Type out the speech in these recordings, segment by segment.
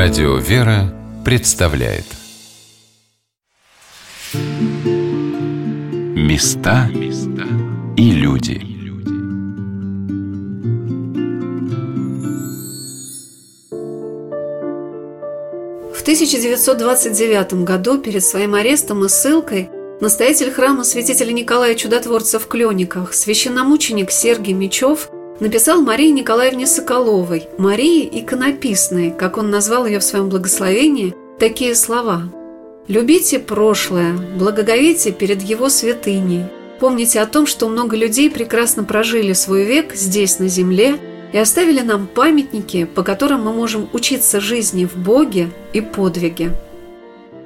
Радио «Вера» представляет. Места и люди. В 1929 году перед своим арестом и ссылкой настоятель храма святителя Николая Чудотворца в Клёниках, священномученик Сергий Мечев – написал Марии Николаевне Соколовой, Марии иконописной, как он назвал ее в своем благословении, такие слова. «Любите прошлое, благоговейте перед его святыней. Помните о том, что много людей прекрасно прожили свой век здесь, на земле, и оставили нам памятники, по которым мы можем учиться жизни в Боге и подвиге.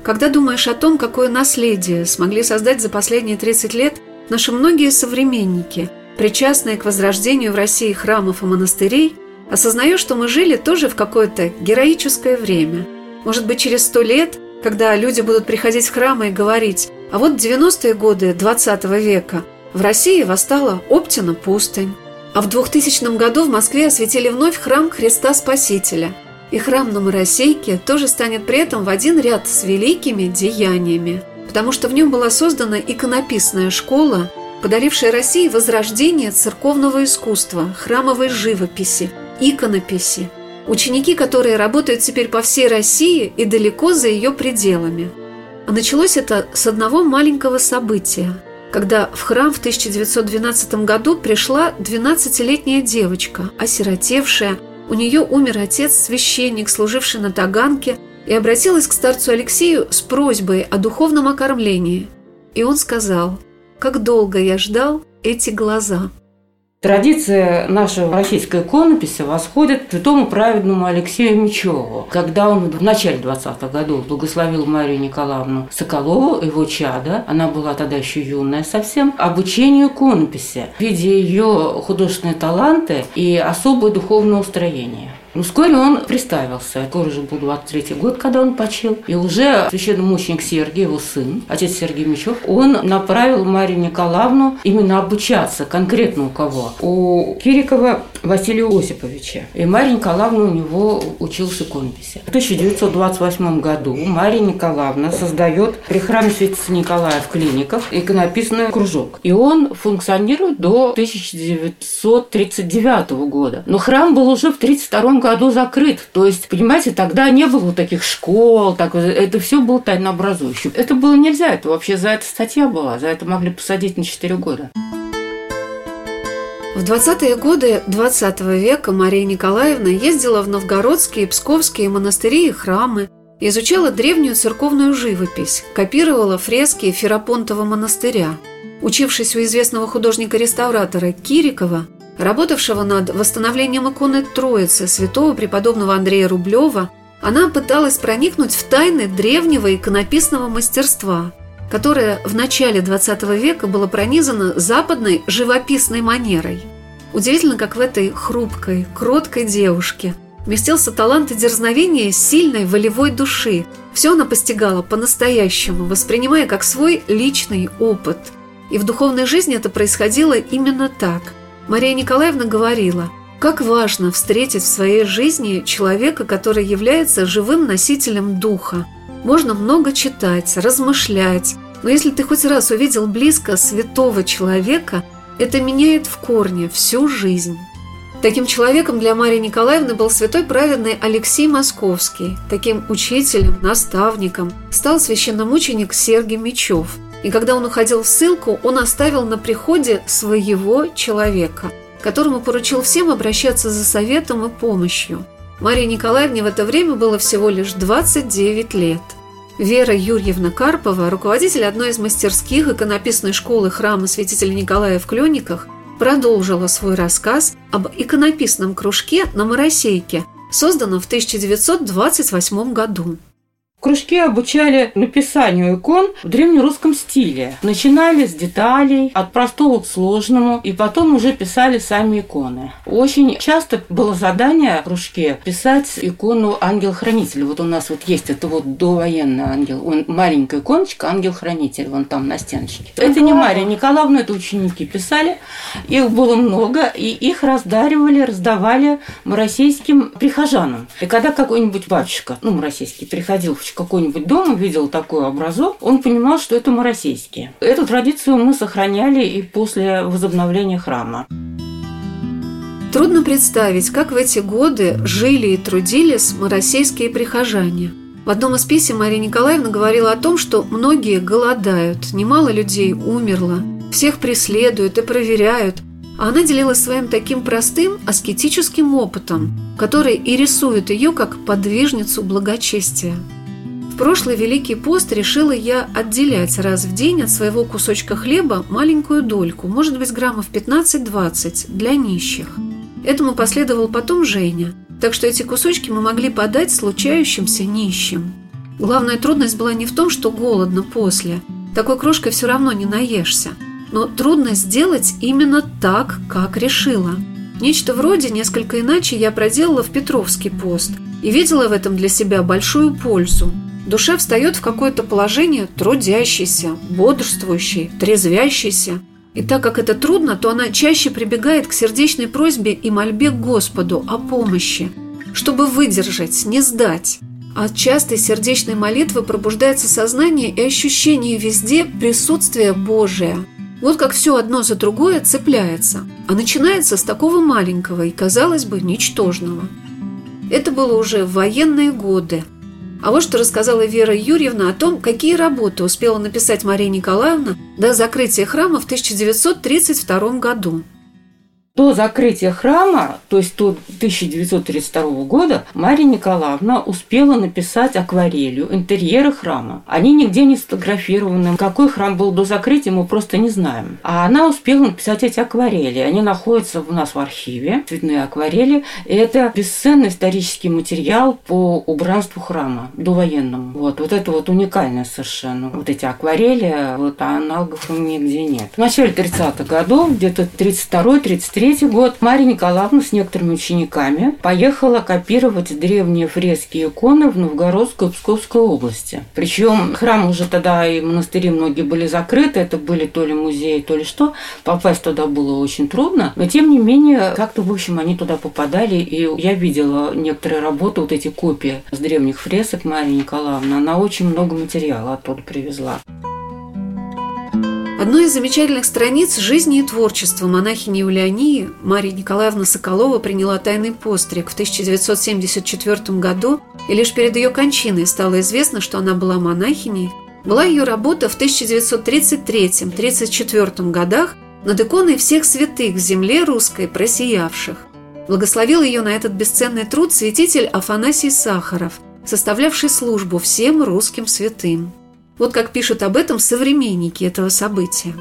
Когда думаешь о том, какое наследие смогли создать за последние 30 лет наши многие современники – причастные к возрождению в России храмов и монастырей, осознаю, что мы жили тоже в какое-то героическое время. Может быть, через сто лет, когда люди будут приходить в храмы и говорить, а вот 90-е годы 20 века в России восстала Оптина пустынь, а в 2000 году в Москве осветили вновь храм Христа Спасителя. И храм на Моросейке тоже станет при этом в один ряд с великими деяниями, потому что в нем была создана иконописная школа – подарившая России возрождение церковного искусства, храмовой живописи, иконописи. Ученики, которые работают теперь по всей России и далеко за ее пределами. А началось это с одного маленького события, когда в храм в 1912 году пришла 12-летняя девочка, осиротевшая, у нее умер отец, священник, служивший на Таганке, и обратилась к старцу Алексею с просьбой о духовном окормлении. И он сказал – как долго я ждал эти глаза. Традиция нашего российской иконописи восходит к святому праведному Алексею Мечеву. Когда он в начале 20-х годов благословил Марию Николаевну Соколову, его чада, она была тогда еще юная совсем, обучению иконописи, видя ее художественные таланты и особое духовное устроение. Ну, вскоре он приставился. Это уже был 23 год, когда он почил. И уже священномученик Сергий, его сын, отец Сергей Мечев, он направил Марию Николаевну именно обучаться конкретно у кого? У Кирикова Василия Осиповича. И Мария Николаевна у него учился иконописи. В 1928 году Мария Николаевна создает при храме Святителя Николая в клиниках иконописный кружок. И он функционирует до 1939 года. Но храм был уже в 1932 году закрыт. То есть, понимаете, тогда не было таких школ, так, это все было тайнообразующим. Это было нельзя, это вообще за это статья была, за это могли посадить на 4 года. В 20-е годы 20 века Мария Николаевна ездила в новгородские и псковские монастыри и храмы, изучала древнюю церковную живопись, копировала фрески Ферапонтова монастыря. Учившись у известного художника-реставратора Кирикова, работавшего над восстановлением иконы Троицы святого преподобного Андрея Рублева, она пыталась проникнуть в тайны древнего иконописного мастерства, которое в начале XX века было пронизано западной живописной манерой. Удивительно, как в этой хрупкой, кроткой девушке вместился талант и дерзновение сильной волевой души. Все она постигала по-настоящему, воспринимая как свой личный опыт. И в духовной жизни это происходило именно так – Мария Николаевна говорила, как важно встретить в своей жизни человека, который является живым носителем духа. Можно много читать, размышлять, но если ты хоть раз увидел близко святого человека, это меняет в корне всю жизнь. Таким человеком для Марии Николаевны был святой праведный Алексей Московский. Таким учителем, наставником стал священномученик Сергий Мечев – и когда он уходил в ссылку, он оставил на приходе своего человека, которому поручил всем обращаться за советом и помощью. Марии Николаевне в это время было всего лишь 29 лет. Вера Юрьевна Карпова, руководитель одной из мастерских иконописной школы храма святителя Николая в Клёниках, продолжила свой рассказ об иконописном кружке на Моросейке, созданном в 1928 году. Кружки обучали написанию икон в древнерусском стиле. Начинали с деталей, от простого к сложному, и потом уже писали сами иконы. Очень часто было задание в кружке писать икону ангел-хранитель. Вот у нас вот есть это вот довоенный ангел. Он маленькая иконочка, ангел-хранитель, вон там на стеночке. Это не Мария Николаевна, это ученики писали. Их было много, и их раздаривали, раздавали российским прихожанам. И когда какой-нибудь батюшка, ну, российский, приходил в какой-нибудь дом, увидел такой образок, он понимал, что это маросейские. Эту традицию мы сохраняли и после возобновления храма. Трудно представить, как в эти годы жили и трудились маросейские прихожане. В одном из писем Мария Николаевна говорила о том, что многие голодают, немало людей умерло, всех преследуют и проверяют, а она делилась своим таким простым аскетическим опытом, который и рисует ее как подвижницу благочестия. Прошлый Великий пост решила я отделять раз в день от своего кусочка хлеба маленькую дольку, может быть, граммов 15-20, для нищих. Этому последовал потом Женя, так что эти кусочки мы могли подать случающимся нищим. Главная трудность была не в том, что голодно после. Такой крошкой все равно не наешься – но трудно сделать именно так, как решила. Нечто вроде несколько иначе я проделала в Петровский пост и видела в этом для себя большую пользу. Душа встает в какое-то положение трудящейся, бодрствующей, трезвящейся. И так как это трудно, то она чаще прибегает к сердечной просьбе и мольбе к Господу о помощи, чтобы выдержать, не сдать. От частой сердечной молитвы пробуждается сознание и ощущение везде присутствия Божия – вот как все одно за другое цепляется, а начинается с такого маленького и, казалось бы, ничтожного. Это было уже в военные годы. А вот что рассказала Вера Юрьевна о том, какие работы успела написать Мария Николаевна до закрытия храма в 1932 году. До закрытия храма, то есть до 1932 года, Мария Николаевна успела написать акварелью интерьеры храма. Они нигде не сфотографированы. Какой храм был до закрытия, мы просто не знаем. А она успела написать эти акварели. Они находятся у нас в архиве, цветные акварели. И это бесценный исторический материал по убранству храма, довоенному. Вот, вот это вот уникальное совершенно. Вот эти акварели, вот аналогов нигде нет. В начале 30-х годов, где-то 32-33 1933 год Мария Николаевна с некоторыми учениками поехала копировать древние фрески и иконы в Новгородской и Псковской области. Причем храм уже тогда и монастыри многие были закрыты, это были то ли музеи, то ли что. Попасть туда было очень трудно, но тем не менее, как-то, в общем, они туда попадали, и я видела некоторые работы, вот эти копии с древних фресок Марии Николаевны, она очень много материала оттуда привезла. Одной из замечательных страниц жизни и творчества монахини Юлиании Мария Николаевна Соколова приняла тайный постриг в 1974 году, и лишь перед ее кончиной стало известно, что она была монахиней, была ее работа в 1933-34 годах над иконой всех святых в земле русской просиявших. Благословил ее на этот бесценный труд святитель Афанасий Сахаров, составлявший службу всем русским святым. Вот как пишут об этом современники этого события.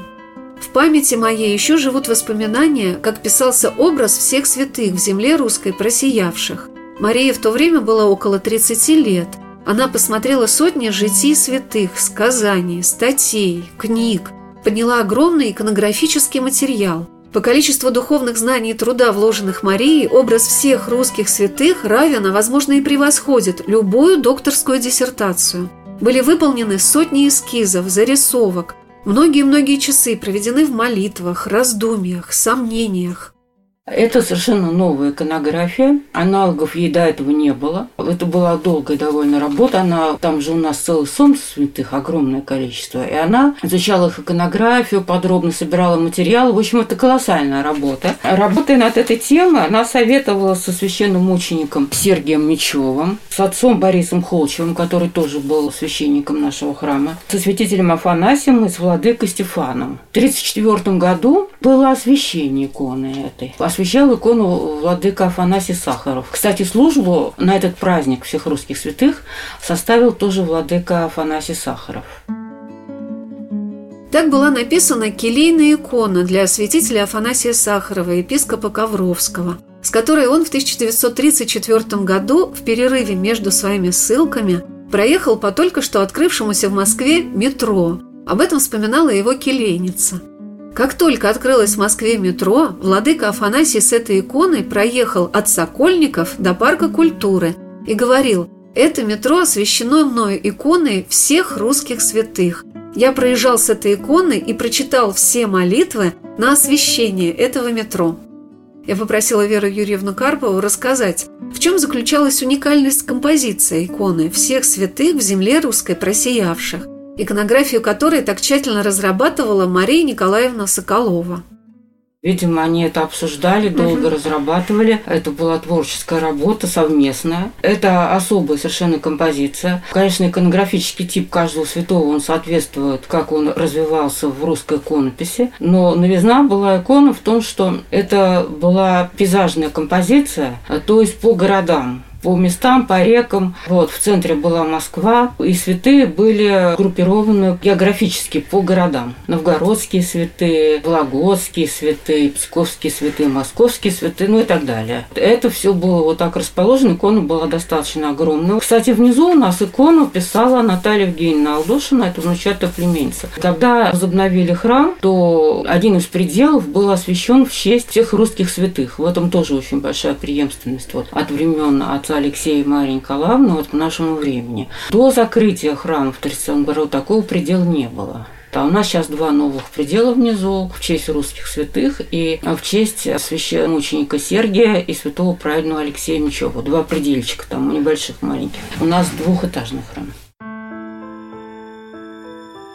В памяти моей еще живут воспоминания, как писался образ всех святых в земле русской просиявших. Марии в то время было около 30 лет. Она посмотрела сотни житий святых, сказаний, статей, книг, подняла огромный иконографический материал. По количеству духовных знаний и труда, вложенных Марией, образ всех русских святых равен, а возможно и превосходит любую докторскую диссертацию – были выполнены сотни эскизов, зарисовок. Многие-многие часы проведены в молитвах, раздумьях, сомнениях. Это совершенно новая иконография. Аналогов ей до этого не было. Это была долгая довольно работа. Она, там же у нас целый сон святых, огромное количество. И она изучала их иконографию, подробно собирала материалы. В общем, это колоссальная работа. Работая над этой темой, она советовала со священным мучеником Сергием Мечевым, с отцом Борисом Холчевым, который тоже был священником нашего храма, со святителем Афанасием и с владыкой Стефаном. В 1934 году было освящение иконы этой освящал икону владыка Афанасий Сахаров. Кстати, службу на этот праздник всех русских святых составил тоже владыка Афанасий Сахаров. Так была написана келейная икона для святителя Афанасия Сахарова, епископа Ковровского, с которой он в 1934 году в перерыве между своими ссылками проехал по только что открывшемуся в Москве метро. Об этом вспоминала его келейница. Как только открылось в Москве метро, владыка Афанасий с этой иконой проехал от Сокольников до Парка культуры и говорил «Это метро освящено мною иконой всех русских святых. Я проезжал с этой иконой и прочитал все молитвы на освящение этого метро». Я попросила Веру Юрьевну Карпову рассказать, в чем заключалась уникальность композиции иконы всех святых в земле русской просиявших, иконографию которой так тщательно разрабатывала Мария Николаевна Соколова. Видимо, они это обсуждали, долго угу. разрабатывали. Это была творческая работа совместная. Это особая совершенно композиция. Конечно, иконографический тип каждого святого, он соответствует, как он развивался в русской иконописи. Но новизна была икона в том, что это была пейзажная композиция, то есть по городам по местам, по рекам. Вот, в центре была Москва, и святые были группированы географически по городам. Новгородские святые, Вологодские святые, Псковские святые, Московские святые, ну и так далее. Это все было вот так расположено, икона была достаточно огромная. Кстати, внизу у нас икону писала Наталья Евгеньевна Алдошина, это внучатая племенница. Когда возобновили храм, то один из пределов был освящен в честь всех русских святых. В этом тоже очень большая преемственность вот, от времен отца отца Алексея и Марии Николаевны вот к нашему времени. До закрытия храма в 37 году такого предела не было. А у нас сейчас два новых предела внизу в честь русских святых и в честь священномученика Сергия и святого праведного Алексея Мечева. Два предельчика там, небольших, маленьких. У нас двухэтажный храм.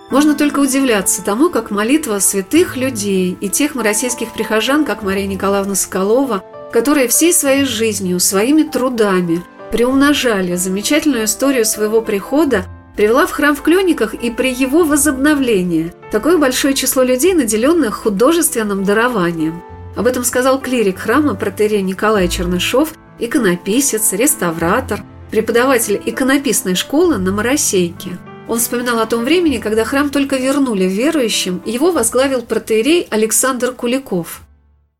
Можно только удивляться тому, как молитва святых людей и тех российских прихожан, как Мария Николаевна Соколова – которые всей своей жизнью, своими трудами приумножали замечательную историю своего прихода, привела в храм в Клёниках и при его возобновлении такое большое число людей, наделенных художественным дарованием. Об этом сказал клирик храма протерей Николай Чернышов, иконописец, реставратор, преподаватель иконописной школы на Моросейке. Он вспоминал о том времени, когда храм только вернули верующим, его возглавил протеерей Александр Куликов –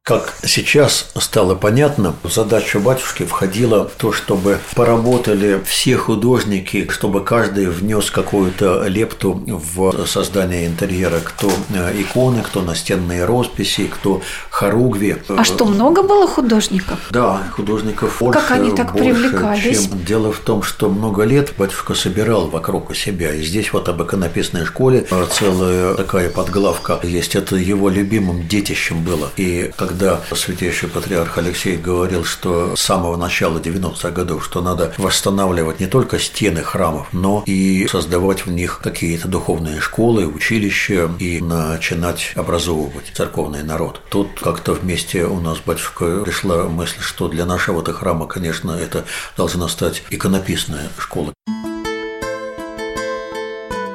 как сейчас стало понятно, в задачу батюшки входило то, чтобы поработали все художники, чтобы каждый внес какую-то лепту в создание интерьера. Кто э, иконы, кто настенные росписи, кто хоругви. А что, много было художников? Да, художников больше. Как они так больше, привлекались? Чем... Дело в том, что много лет батюшка собирал вокруг себя. И здесь вот об иконописной школе целая такая подглавка есть. Это его любимым детищем было. И когда когда святейший патриарх Алексей говорил, что с самого начала 90-х годов, что надо восстанавливать не только стены храмов, но и создавать в них какие-то духовные школы, училища и начинать образовывать церковный народ. Тут как-то вместе у нас батюшка пришла мысль, что для нашего-то храма, конечно, это должна стать иконописная школа.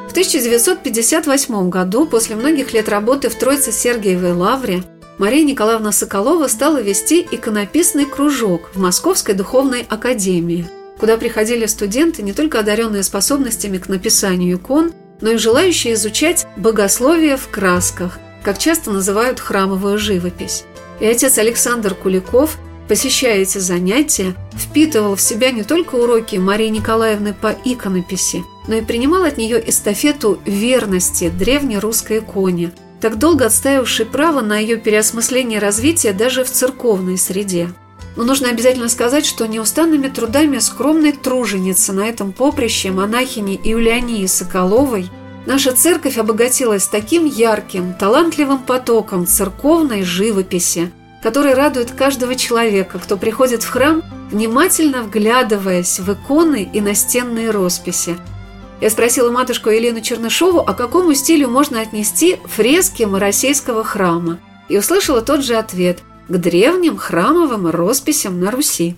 В 1958 году, после многих лет работы в Троице-Сергиевой лавре, Мария Николаевна Соколова стала вести иконописный кружок в Московской духовной академии, куда приходили студенты, не только одаренные способностями к написанию икон, но и желающие изучать богословие в красках, как часто называют храмовую живопись. И отец Александр Куликов, посещая эти занятия, впитывал в себя не только уроки Марии Николаевны по иконописи, но и принимал от нее эстафету верности древней русской иконе – так долго отстаивавший право на ее переосмысление и развитие даже в церковной среде. Но нужно обязательно сказать, что неустанными трудами скромной труженицы на этом поприще монахини Иулиании Соколовой наша церковь обогатилась таким ярким, талантливым потоком церковной живописи, который радует каждого человека, кто приходит в храм, внимательно вглядываясь в иконы и настенные росписи – я спросила матушку Елену Чернышову, а какому стилю можно отнести фрески Моросейского храма, и услышала тот же ответ – к древним храмовым росписям на Руси.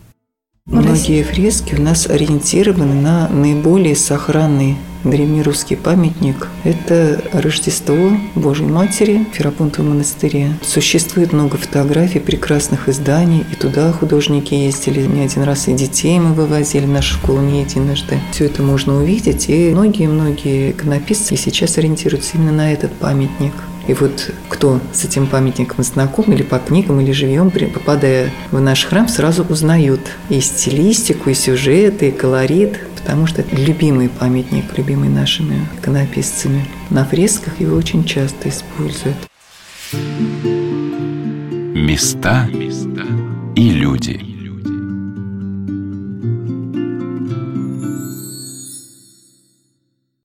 Многие фрески у нас ориентированы на наиболее сохранный древнерусский памятник – это Рождество Божьей Матери в Ферапонтовом монастыре. Существует много фотографий, прекрасных изданий, и туда художники ездили не один раз, и детей мы вывозили в нашу школу не единожды. Все это можно увидеть, и многие-многие иконописцы сейчас ориентируются именно на этот памятник. И вот кто с этим памятником знаком, или по книгам, или живьем, попадая в наш храм, сразу узнают и стилистику, и сюжеты, и колорит, потому что это любимый памятник, любимый нашими иконописцами. На фресках его очень часто используют. Места и люди.